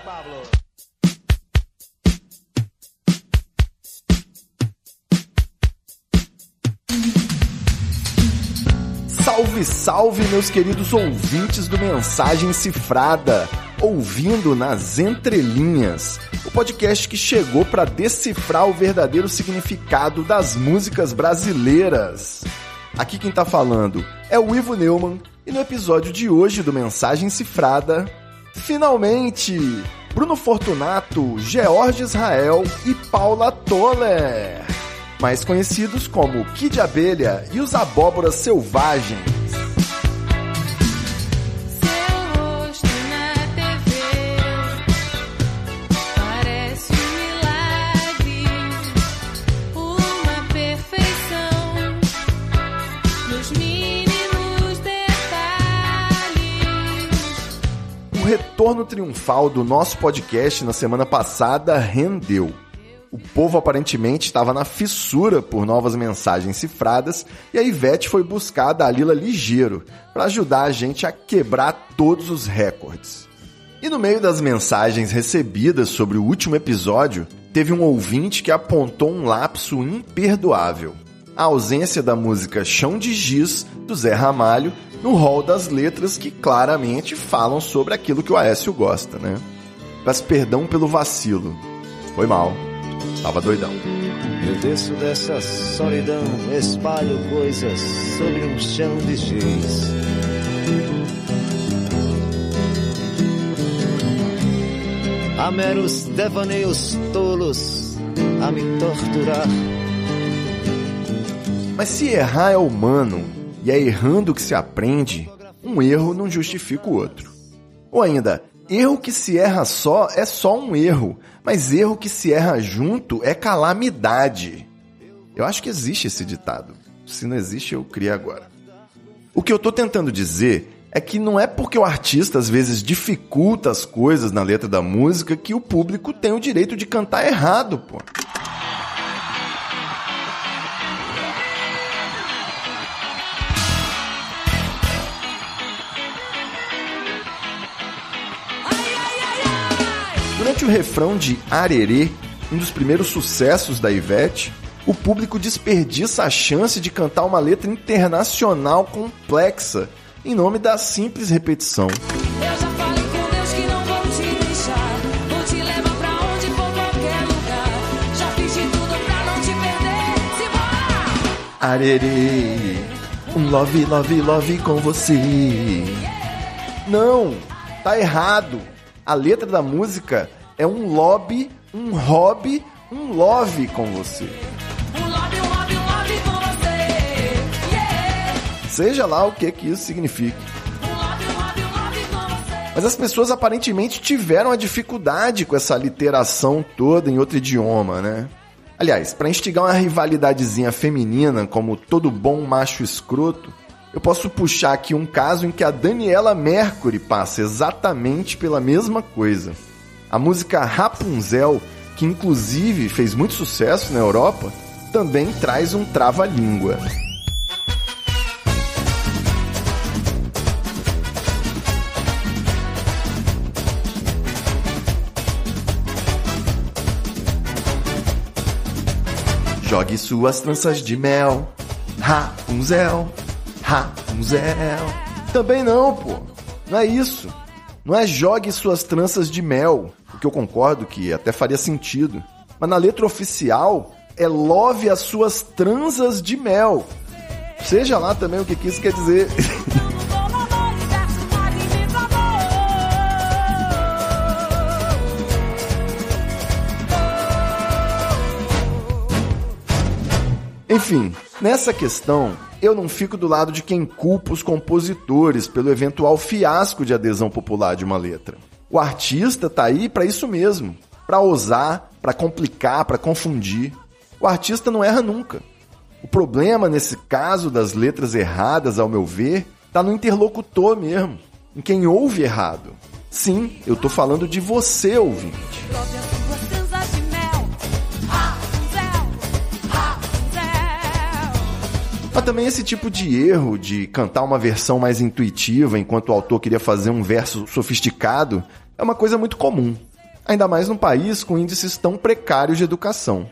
Pablo. Salve, salve, meus queridos ouvintes do Mensagem Cifrada, ouvindo nas entrelinhas, o podcast que chegou para decifrar o verdadeiro significado das músicas brasileiras. Aqui quem tá falando é o Ivo Neumann e no episódio de hoje do Mensagem Cifrada, finalmente, Bruno Fortunato, George Israel e Paula Toller mais conhecidos como Kid Abelha e os Abóboras Selvagens. Retorno triunfal do nosso podcast na semana passada rendeu. O povo aparentemente estava na fissura por novas mensagens cifradas e a Ivete foi buscar a Dalila ligeiro para ajudar a gente a quebrar todos os recordes. E no meio das mensagens recebidas sobre o último episódio, teve um ouvinte que apontou um lapso imperdoável. A ausência da música Chão de Giz, do Zé Ramalho, no rol das letras que claramente falam sobre aquilo que o Aécio gosta, né? Peço perdão pelo vacilo. Foi mal. Tava doidão. Eu desço dessa solidão, espalho coisas sobre um chão de giz. Há meros devaneios tolos a me torturar. Mas se errar é humano e é errando que se aprende, um erro não justifica o outro. Ou ainda, erro que se erra só é só um erro, mas erro que se erra junto é calamidade. Eu acho que existe esse ditado. Se não existe, eu crio agora. O que eu tô tentando dizer é que não é porque o artista às vezes dificulta as coisas na letra da música que o público tem o direito de cantar errado, pô. O refrão de Arerê, um dos primeiros sucessos da Ivete, o público desperdiça a chance de cantar uma letra internacional complexa em nome da simples repetição. Arerê, um love, love, love com você. Não, tá errado. A letra da música é um lobby, um hobby, um love com você. Seja lá o que que isso você. Mas as pessoas aparentemente tiveram a dificuldade com essa literação toda em outro idioma, né? Aliás, para instigar uma rivalidadezinha feminina, como todo bom macho escroto, eu posso puxar aqui um caso em que a Daniela Mercury passa exatamente pela mesma coisa. A música Rapunzel, que inclusive fez muito sucesso na Europa, também traz um trava-língua. Jogue suas tranças de mel, Rapunzel, Rapunzel. Também não, pô. Não é isso. Não é jogue suas tranças de mel, o que eu concordo que até faria sentido. Mas na letra oficial é love as suas tranças de mel. Seja lá também o que que isso quer dizer. Enfim, nessa questão, eu não fico do lado de quem culpa os compositores pelo eventual fiasco de adesão popular de uma letra. O artista tá aí para isso mesmo, para ousar, para complicar, para confundir. O artista não erra nunca. O problema nesse caso das letras erradas, ao meu ver, tá no interlocutor mesmo, em quem ouve errado. Sim, eu tô falando de você, ouvinte. Mas também esse tipo de erro de cantar uma versão mais intuitiva enquanto o autor queria fazer um verso sofisticado é uma coisa muito comum. Ainda mais num país com índices tão precários de educação.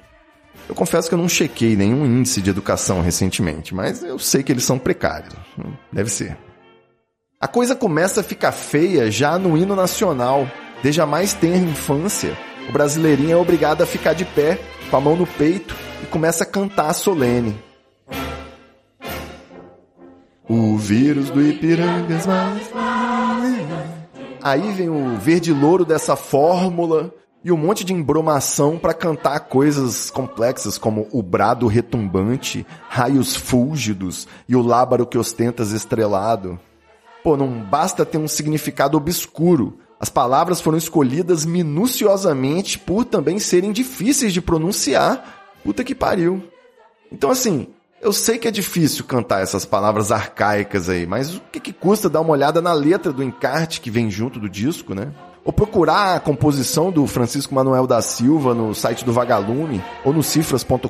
Eu confesso que eu não chequei nenhum índice de educação recentemente, mas eu sei que eles são precários. Deve ser. A coisa começa a ficar feia já no hino nacional. Desde a mais tenra infância, o brasileirinho é obrigado a ficar de pé, com a mão no peito, e começa a cantar solene. Vírus do Ipirangas mais. Aí vem o verde louro dessa fórmula e um monte de embromação para cantar coisas complexas como o brado retumbante, raios fúlgidos e o lábaro que ostentas estrelado. Pô, não basta ter um significado obscuro. As palavras foram escolhidas minuciosamente por também serem difíceis de pronunciar. Puta que pariu. Então, assim, eu sei que é difícil cantar essas palavras arcaicas aí, mas o que, que custa dar uma olhada na letra do encarte que vem junto do disco, né? Ou procurar a composição do Francisco Manuel da Silva no site do Vagalume ou no cifras.com.br.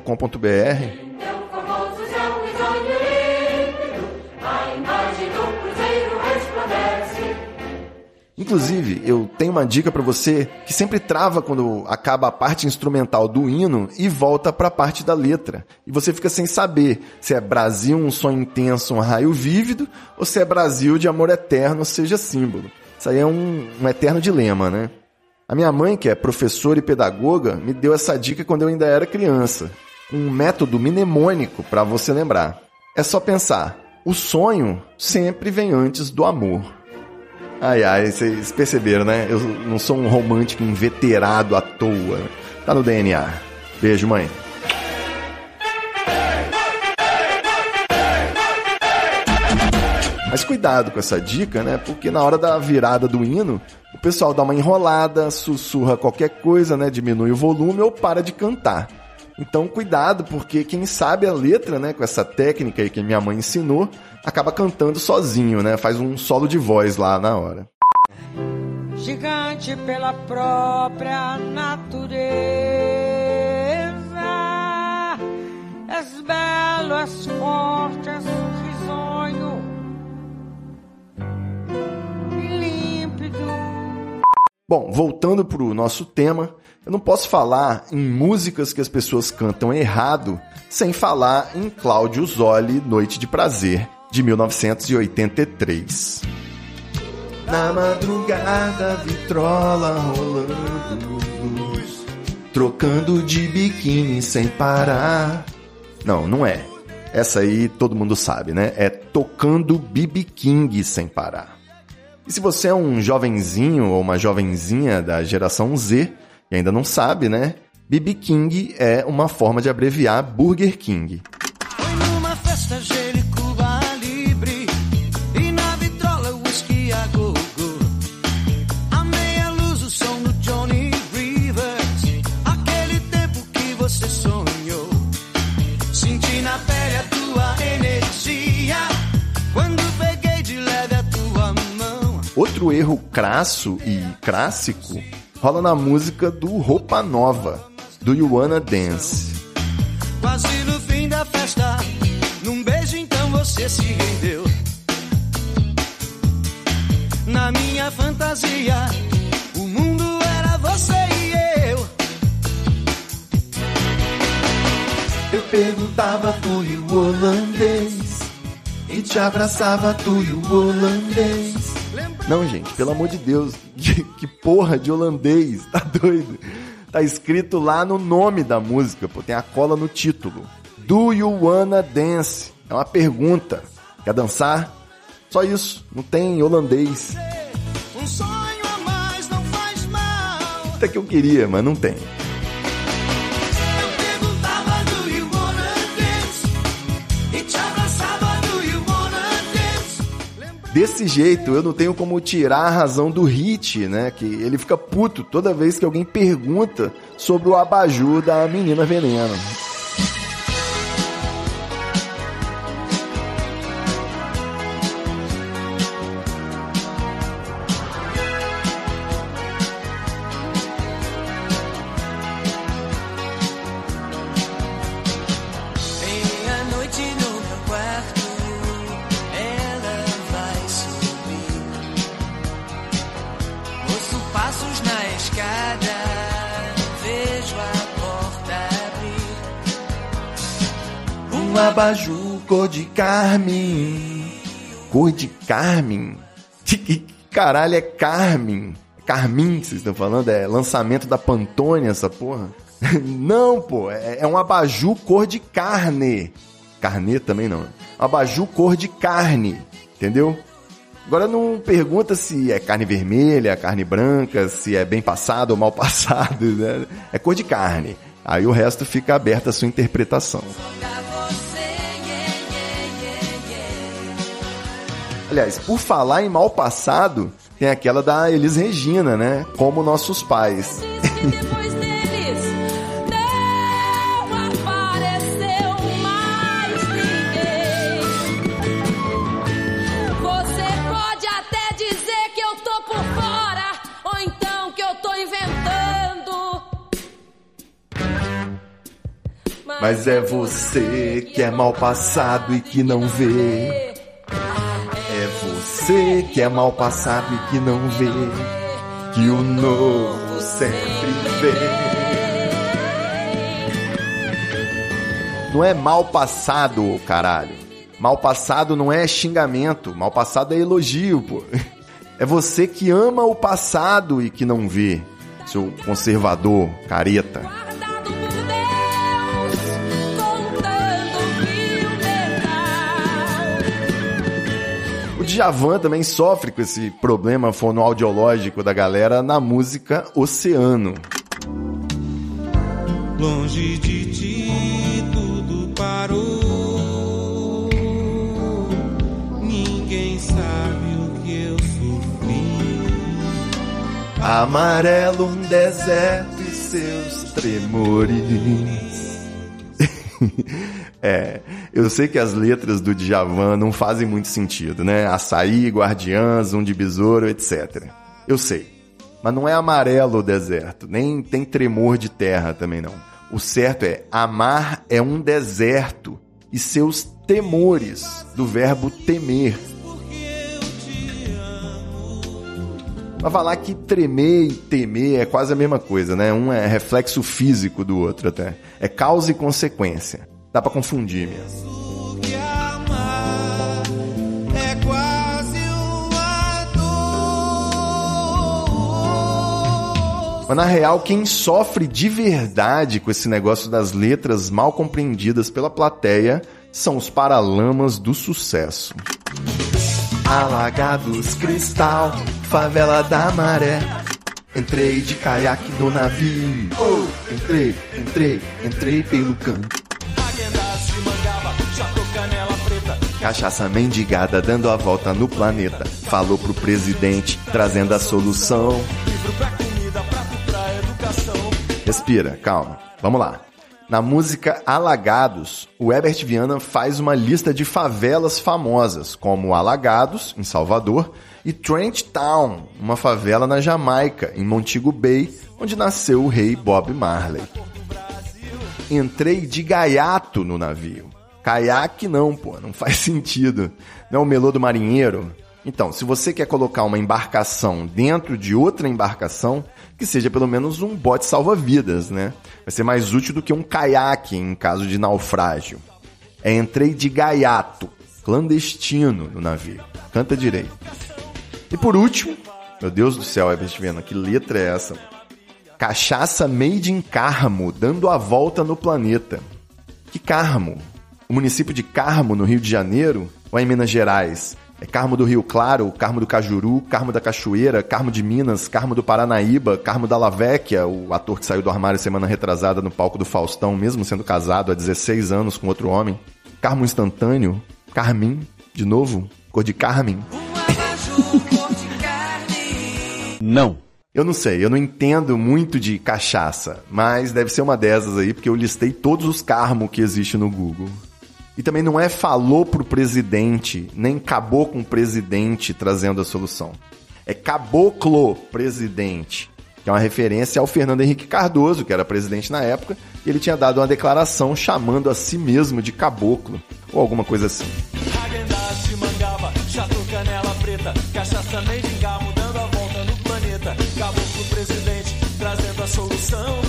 Inclusive, eu tenho uma dica pra você que sempre trava quando acaba a parte instrumental do hino e volta pra parte da letra. E você fica sem saber se é Brasil, um sonho intenso, um raio vívido, ou se é Brasil de amor eterno, seja símbolo. Isso aí é um, um eterno dilema, né? A minha mãe, que é professora e pedagoga, me deu essa dica quando eu ainda era criança. Um método mnemônico para você lembrar. É só pensar: o sonho sempre vem antes do amor. Ai, ai, vocês perceberam, né? Eu não sou um romântico inveterado à toa. Tá no DNA. Beijo, mãe. Mas cuidado com essa dica, né? Porque na hora da virada do hino, o pessoal dá uma enrolada, sussurra qualquer coisa, né? Diminui o volume ou para de cantar. Então, cuidado, porque quem sabe a letra, né, com essa técnica aí que minha mãe ensinou, acaba cantando sozinho, né? Faz um solo de voz lá na hora. gigante pela própria natureza. És belo, és forte, és risonho e límpido. Bom, voltando pro nosso tema, eu não posso falar em músicas que as pessoas cantam errado sem falar em Cláudio Zoli, Noite de Prazer, de 1983. Na madrugada, vitrola rolando, trocando de biquíni sem parar. Não, não é. Essa aí todo mundo sabe, né? É tocando BB King sem parar. E se você é um jovenzinho ou uma jovenzinha da geração Z e ainda não sabe, né? BB King é uma forma de abreviar Burger King. Outro erro crasso e clássico rola na música do Roupa Nova, do You Wanna Dance. Quase no fim da festa Num beijo então você se rendeu. Na minha fantasia O mundo era você e eu. Eu perguntava tu e o holandês? E te abraçava tu e o holandês Não, gente, pelo amor de Deus Que, que porra de holandês, tá doido? Tá escrito lá no nome da música, pô, tem a cola no título Do you wanna dance? É uma pergunta Quer dançar? Só isso, não tem holandês Um sonho a mais não faz mal Até que eu queria, mas não tem Desse jeito, eu não tenho como tirar a razão do hit, né? Que ele fica puto toda vez que alguém pergunta sobre o abajur da menina veneno. Abajur cor de carmim. Cor de carmim? Que caralho é carmim? Carmim que vocês estão falando? É lançamento da Pantone essa porra? Não, pô, é, é um abajur cor de carne. Carne também não. Abajur cor de carne, entendeu? Agora não pergunta se é carne vermelha, carne branca, se é bem passado ou mal passado, né? É cor de carne. Aí o resto fica aberto à sua interpretação. Aliás, por falar em mal passado, tem aquela da Elis Regina, né? Como nossos pais. Depois deles não apareceu mais ninguém. Você pode até dizer que eu tô por fora, ou então que eu tô inventando. Mas é você que é mal passado e que não vê. Você que é mal passado e que não vê. Que o novo sempre vem. Não é mal passado, caralho. Mal passado não é xingamento. Mal passado é elogio, pô. É você que ama o passado e que não vê. Seu conservador, careta. Djavan também sofre com esse problema fonoaudiológico da galera na música Oceano. Longe de ti tudo parou. Ninguém sabe o que eu sofri. Amarelo um deserto e seus tremores. é, eu sei que as letras do Djavan não fazem muito sentido, né? Açaí, guardiãs, um de besouro, etc. Eu sei. Mas não é amarelo o deserto, nem tem tremor de terra também não. O certo é amar é um deserto e seus temores, do verbo temer. Mas falar que tremer e temer é quase a mesma coisa, né? Um é reflexo físico do outro até. É causa e consequência. Dá pra confundir mesmo. Mas na real, quem sofre de verdade com esse negócio das letras mal compreendidas pela plateia são os paralamas do sucesso. Alagados, cristal, favela da maré. Entrei de caiaque no navio. Entrei, entrei, entrei pelo canto. Cachaça mendigada dando a volta no planeta. Falou pro presidente, trazendo a solução. Respira, calma. Vamos lá. Na música Alagados, o Herbert Viana faz uma lista de favelas famosas, como Alagados, em Salvador, e Trent Town, uma favela na Jamaica, em Montego Bay, onde nasceu o rei Bob Marley. Entrei de gaiato no navio. Caiaque não, pô, não faz sentido. Não é o melô do marinheiro? Então, se você quer colocar uma embarcação dentro de outra embarcação, que seja pelo menos um bote salva-vidas, né? Vai ser mais útil do que um caiaque em caso de naufrágio. É entrei de gaiato, clandestino no navio. Canta direito. E por último, meu Deus do céu, Herbert Viana, que letra é essa? Cachaça made in Carmo, dando a volta no planeta. Que Carmo? O município de Carmo, no Rio de Janeiro, ou é em Minas Gerais? É Carmo do Rio Claro, Carmo do Cajuru, Carmo da Cachoeira, Carmo de Minas, Carmo do Paranaíba, Carmo da Lavecchia, o ator que saiu do armário semana retrasada no palco do Faustão, mesmo sendo casado há 16 anos com outro homem. Carmo instantâneo, Carmim, de novo, cor de Carmen. Não. Eu não sei, eu não entendo muito de cachaça, mas deve ser uma dessas aí, porque eu listei todos os carmo que existe no Google. E também não é falou pro presidente, nem acabou com o presidente trazendo a solução. É caboclo presidente, que é uma referência ao Fernando Henrique Cardoso, que era presidente na época, e ele tinha dado uma declaração chamando a si mesmo de caboclo, ou alguma coisa assim. Caboclo presidente, trazendo a solução.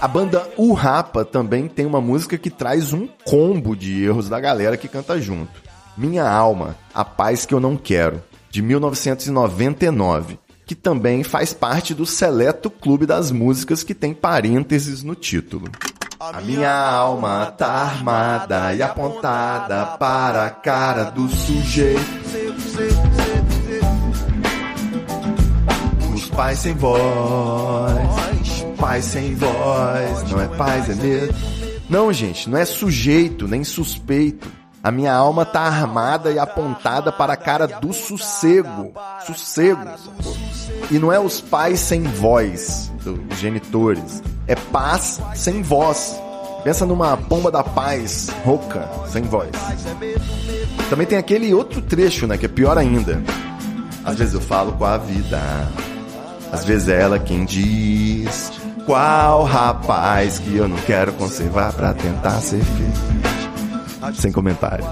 A banda O Rapa também tem uma música que traz um combo de erros da galera que canta junto. Minha Alma, A Paz Que Eu Não Quero, de 1999, que também faz parte do seleto clube das músicas que tem parênteses no título. A minha alma tá armada e apontada para a cara do sujeito. Os pais sem voz, pais sem voz, não é paz, é medo. Não, gente, não é sujeito nem suspeito. A minha alma tá armada e apontada para a cara do sossego. Sossego. E não é os pais sem voz, dos genitores. É paz sem voz. Pensa numa pomba da paz rouca, sem voz. Também tem aquele outro trecho, né, que é pior ainda. Às vezes eu falo com a vida, às vezes é ela quem diz qual rapaz que eu não quero conservar pra tentar ser feliz. Sem comentários.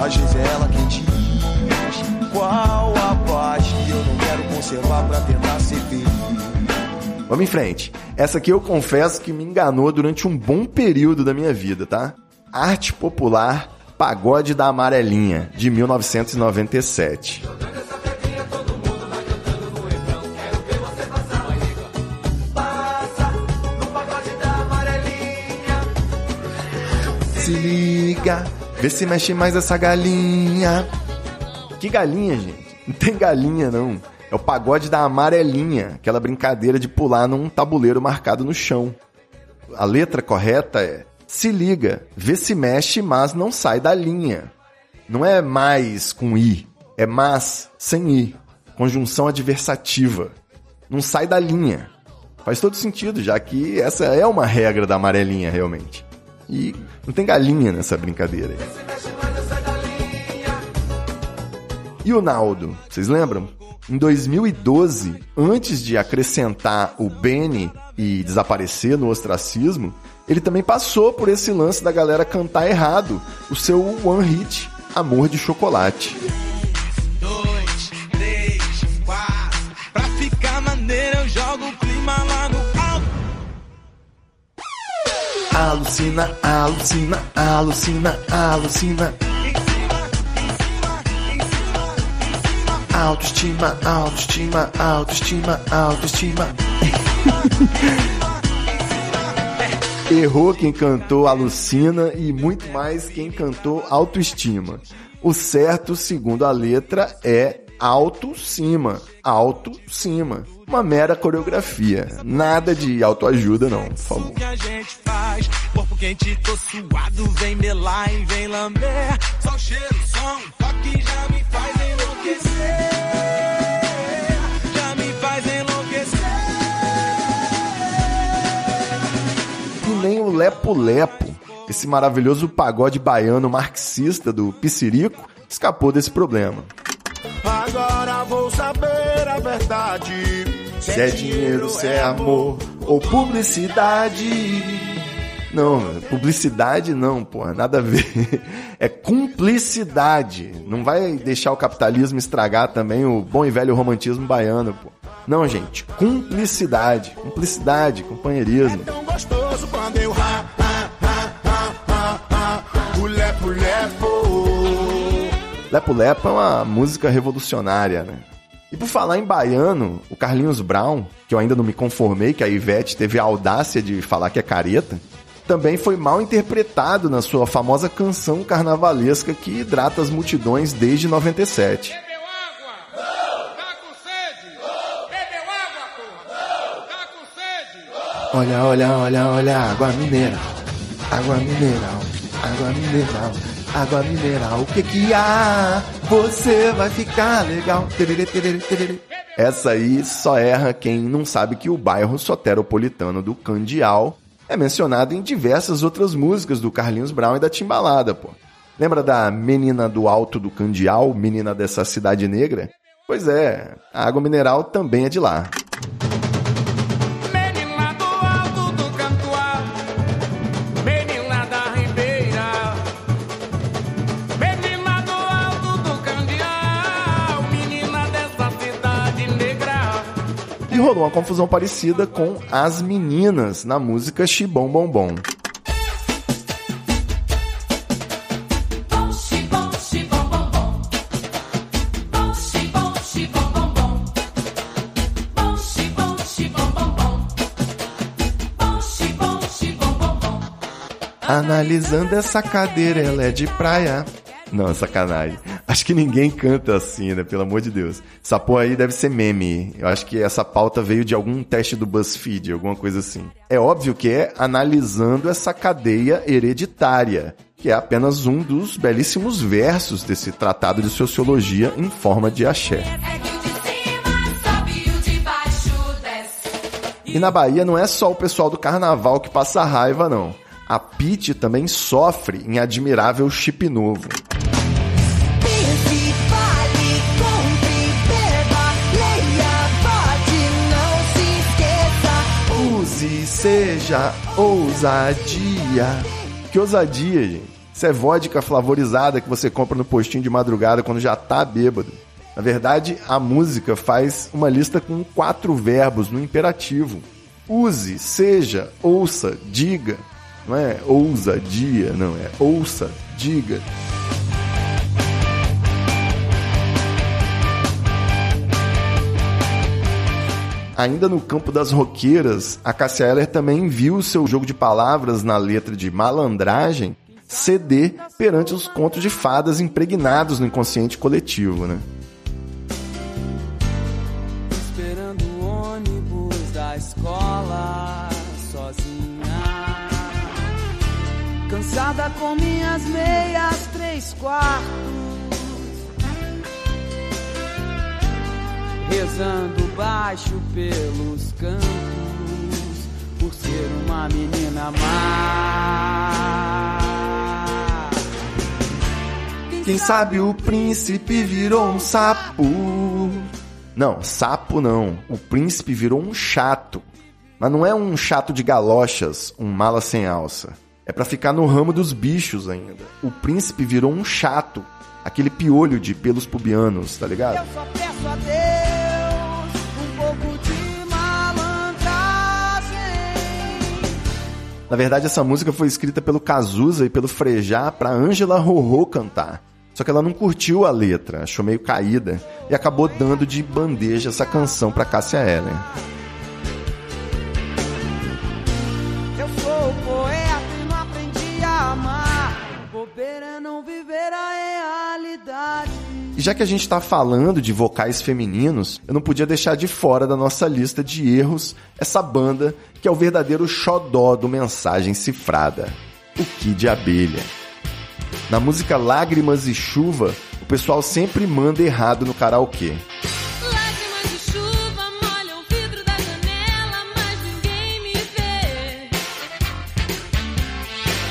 Às vezes é ela quem diz qual a paz que eu não quero conservar pra tentar ser feliz. Vamos em frente. Essa aqui eu confesso que me enganou durante um bom período da minha vida, tá? Arte Popular Pagode da Amarelinha, de 1997. Se liga, vê se mexe mais essa galinha. Que galinha, gente? Não tem galinha, não. É o pagode da amarelinha, aquela brincadeira de pular num tabuleiro marcado no chão. A letra correta é: se liga, vê se mexe, mas não sai da linha. Não é mais com i, é mas sem i. Conjunção adversativa. Não sai da linha. Faz todo sentido, já que essa é uma regra da amarelinha, realmente. E não tem galinha nessa brincadeira aí. E o Naldo, vocês lembram? Em 2012, antes de acrescentar o Benny e desaparecer no ostracismo, ele também passou por esse lance da galera cantar errado o seu one hit Amor de Chocolate. dois, três, quatro. Pra ficar maneiro, eu jogo o clima lá no Alucina, alucina, alucina, alucina. Autoestima, autoestima, autoestima, autoestima. Errou quem cantou Alucina e muito mais quem cantou Autoestima. O certo, segundo a letra, é alto cima, alto cima. Uma mera coreografia, nada de autoajuda não, por favor. O que a gente faz? Corpo quente, tô suado, vem melar vem lamber. Só o cheiro, só toque já me faz enlouquecer. Já me faz enlouquecer. E nem o Lepo Lepo, esse maravilhoso pagode baiano marxista do Piscirico, escapou desse problema. Agora vou saber a verdade. Se é dinheiro, se é amor ou publicidade. Não, publicidade não, porra, nada a ver. É cumplicidade. Não vai deixar o capitalismo estragar também o bom e velho romantismo baiano, pô. Não, gente, cumplicidade. Cumplicidade, companheirismo. Tão gostoso quando eu ra, ra, ra, ra, ra, ra. O lepo, lepo. Lepo Lepo é uma música revolucionária, né? E por falar em baiano, o Carlinhos Brown, que eu ainda não me conformei que a Ivete teve a audácia de falar que é careta, também foi mal interpretado na sua famosa canção carnavalesca que hidrata as multidões desde 97. Bebeu água? Tá com sede? Bebeu água, porra? Tá com sede? Olha, olha, olha, olha, água mineral, água mineral, água mineral, água mineral. O que que há? Você vai ficar legal. Tererê, tererê, tererê. Essa aí só erra quem não sabe que o bairro soteropolitano do Candial é mencionado em diversas outras músicas do Carlinhos Brown e da Timbalada, pô. Lembra da Menina do Alto do Candial, menina dessa cidade negra? Pois é, a água mineral também é de lá. Rolou uma confusão parecida com as meninas na música Xibom Bom Bom. Analisando essa cadeira, ela é de praia. Não, sacanagem. Acho que ninguém canta assim, né? Pelo amor de Deus. Essa porra aí deve ser meme. Eu acho que essa pauta veio de algum teste do BuzzFeed, alguma coisa assim. É óbvio que é analisando essa cadeia hereditária, que é apenas um dos belíssimos versos desse tratado de sociologia em forma de axé. E na Bahia não é só o pessoal do carnaval que passa raiva, não. A Pete também sofre em admirável chip novo. Seja, ousadia. Que ousadia, gente. Isso é vodka flavorizada que você compra no postinho de madrugada quando já tá bêbado. Na verdade, a música faz uma lista com quatro verbos no imperativo. Use, seja, ouça, diga. Não é ousadia, não, é ouça, diga. Ainda no campo das roqueiras, a Cássia Eller também viu seu jogo de palavras na letra de malandragem ceder perante os contos de fadas impregnados no inconsciente coletivo, né? Esperando o ônibus da escola sozinha. Cansada com minhas meias três quartos. Rezando baixo pelos cantos. Por ser uma menina má. Quem sabe o príncipe virou um sapo. Não, sapo não. O príncipe virou um chato. Mas não é um chato de galochas, um mala sem alça. É pra ficar no ramo dos bichos ainda. O príncipe virou um chato. Aquele piolho de pelos pubianos, tá ligado? Eu só peço a Deus Na verdade, essa música foi escrita pelo Cazuza e pelo Frejá pra Ângela Rorô cantar. Só que ela não curtiu a letra, achou meio caída e acabou dando de bandeja essa canção pra Cássia Eller. Bobeira é não viver a realidade. E já que a gente está falando de vocais femininos, eu não podia deixar de fora da nossa lista de erros essa banda que é o verdadeiro xodó do Mensagem Cifrada, o Kid Abelha. Na música Lágrimas e Chuva, o pessoal sempre manda errado no karaokê.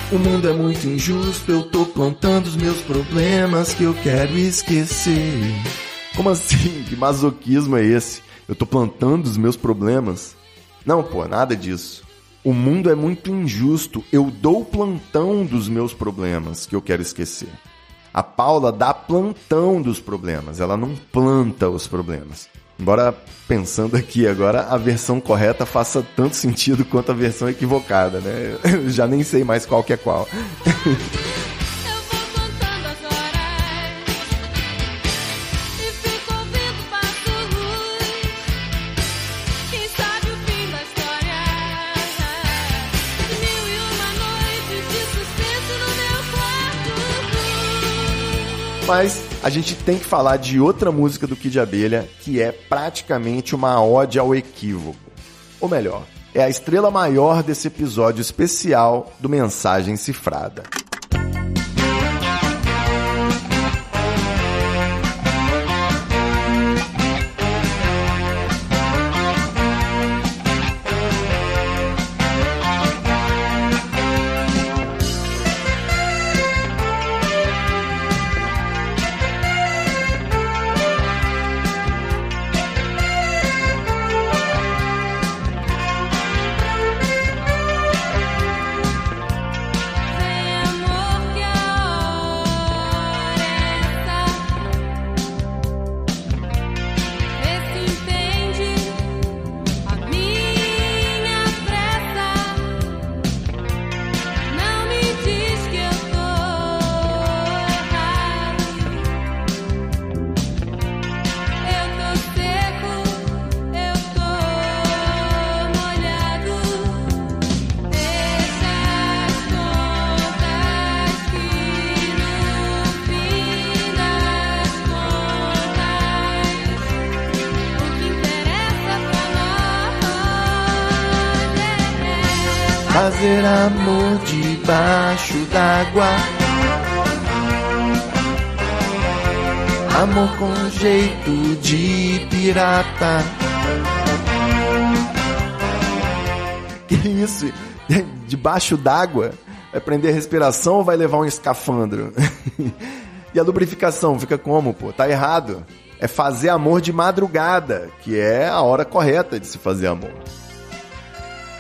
O mundo é muito injusto, eu tô plantando os meus problemas que eu quero esquecer. Como assim? Que masoquismo é esse? Eu tô plantando os meus problemas? Não, pô, nada disso. O mundo é muito injusto, eu dou plantão dos meus problemas que eu quero esquecer. A Paula dá plantão dos problemas, ela não planta os problemas. Embora pensando aqui agora, a versão correta faça tanto sentido quanto a versão equivocada, né? Eu já nem sei mais qual que é qual. Mas a gente tem que falar de outra música do Kid Abelha que é praticamente uma ode ao equívoco. Ou melhor, é a estrela maior desse episódio especial do Mensagem Cifrada. Amor debaixo d'água. Amor com jeito de pirata. Que isso? Debaixo d'água? Vai prender a respiração ou vai levar um escafandro? e a lubrificação fica como, pô? Tá errado. É fazer amor de madrugada, que é a hora correta de se fazer amor.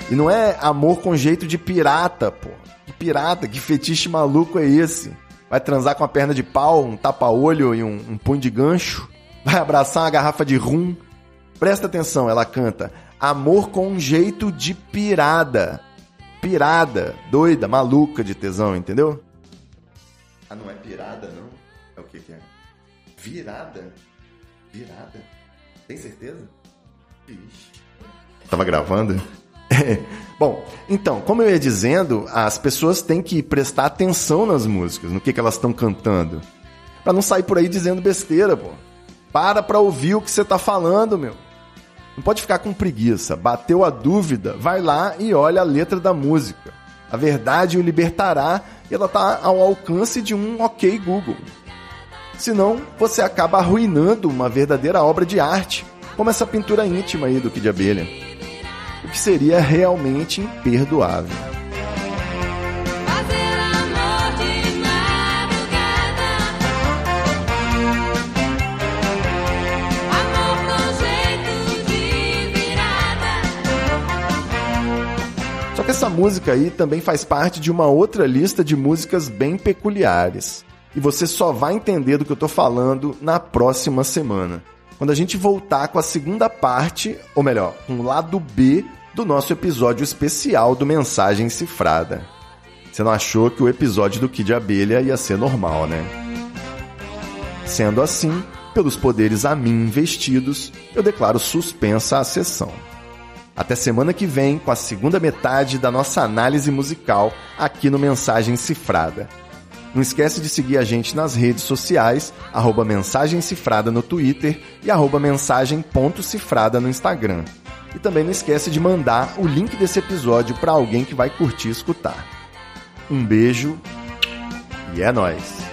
E não é amor com jeito de pirata, pô. Que pirata, que fetiche maluco é esse? Vai transar com a perna de pau, um tapa-olho e um, um punho de gancho? Vai abraçar uma garrafa de rum? Presta atenção, ela canta. Amor com jeito de pirada. Pirada, doida, maluca de tesão, entendeu? Ah, não é pirada, não? É o que que é? Virada? Virada? Tem certeza? Ixi. Tava gravando? Bom, então, como eu ia dizendo, as pessoas têm que prestar atenção nas músicas, no que, que elas estão cantando. Pra não sair por aí dizendo besteira, pô. Para pra ouvir o que você tá falando, meu. Não pode ficar com preguiça. Bateu a dúvida, vai lá e olha a letra da música. A verdade o libertará e ela tá ao alcance de um ok Google. Senão, você acaba arruinando uma verdadeira obra de arte, como essa pintura íntima aí do Kid Abelha. O que seria realmente imperdoável. Só que essa música aí também faz parte de uma outra lista de músicas bem peculiares. E você só vai entender do que eu tô falando na próxima semana. Quando a gente voltar com a segunda parte, ou melhor, com o lado B do nosso episódio especial do Mensagem Cifrada. Você não achou que o episódio do Kid Abelha ia ser normal, né? Sendo assim, pelos poderes a mim investidos, eu declaro suspensa a sessão. Até semana que vem com a segunda metade da nossa análise musical aqui no Mensagem Cifrada. Não esquece de seguir a gente nas redes sociais, arroba Mensagem Cifrada no Twitter e arroba mensagem.cifrada no Instagram. E também não esquece de mandar o link desse episódio para alguém que vai curtir escutar. Um beijo e é nóis!